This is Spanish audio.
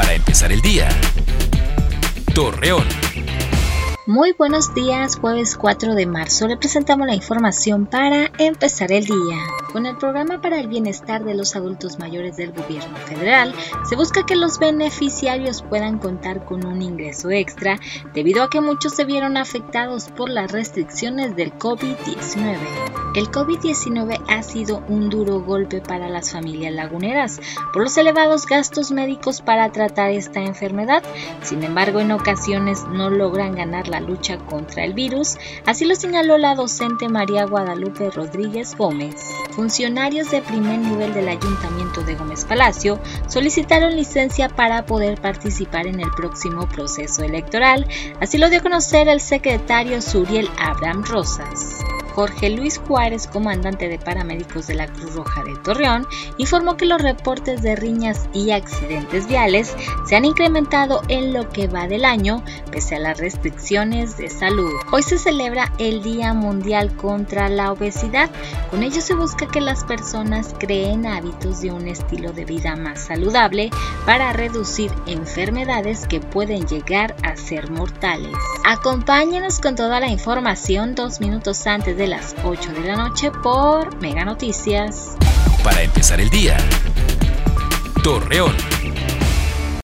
Para empezar el día. Torreón. Muy buenos días, jueves 4 de marzo le presentamos la información para empezar el día. Con el programa para el bienestar de los adultos mayores del gobierno federal, se busca que los beneficiarios puedan contar con un ingreso extra debido a que muchos se vieron afectados por las restricciones del COVID-19. El COVID-19 ha sido un duro golpe para las familias laguneras por los elevados gastos médicos para tratar esta enfermedad. Sin embargo, en ocasiones no logran ganar la lucha contra el virus, así lo señaló la docente María Guadalupe Rodríguez Gómez. Funcionarios de primer nivel del Ayuntamiento de Gómez Palacio solicitaron licencia para poder participar en el próximo proceso electoral, así lo dio a conocer el secretario Suriel Abraham Rosas. Jorge Luis Juárez, comandante de paramédicos de la Cruz Roja de Torreón, informó que los reportes de riñas y accidentes viales se han incrementado en lo que va del año, pese a las restricciones de salud. Hoy se celebra el Día Mundial contra la Obesidad. Con ello se busca que las personas creen hábitos de un estilo de vida más saludable para reducir enfermedades que pueden llegar a ser mortales. Acompáñenos con toda la información dos minutos antes de las 8 de la noche por Mega Noticias. Para empezar el día. Torreón.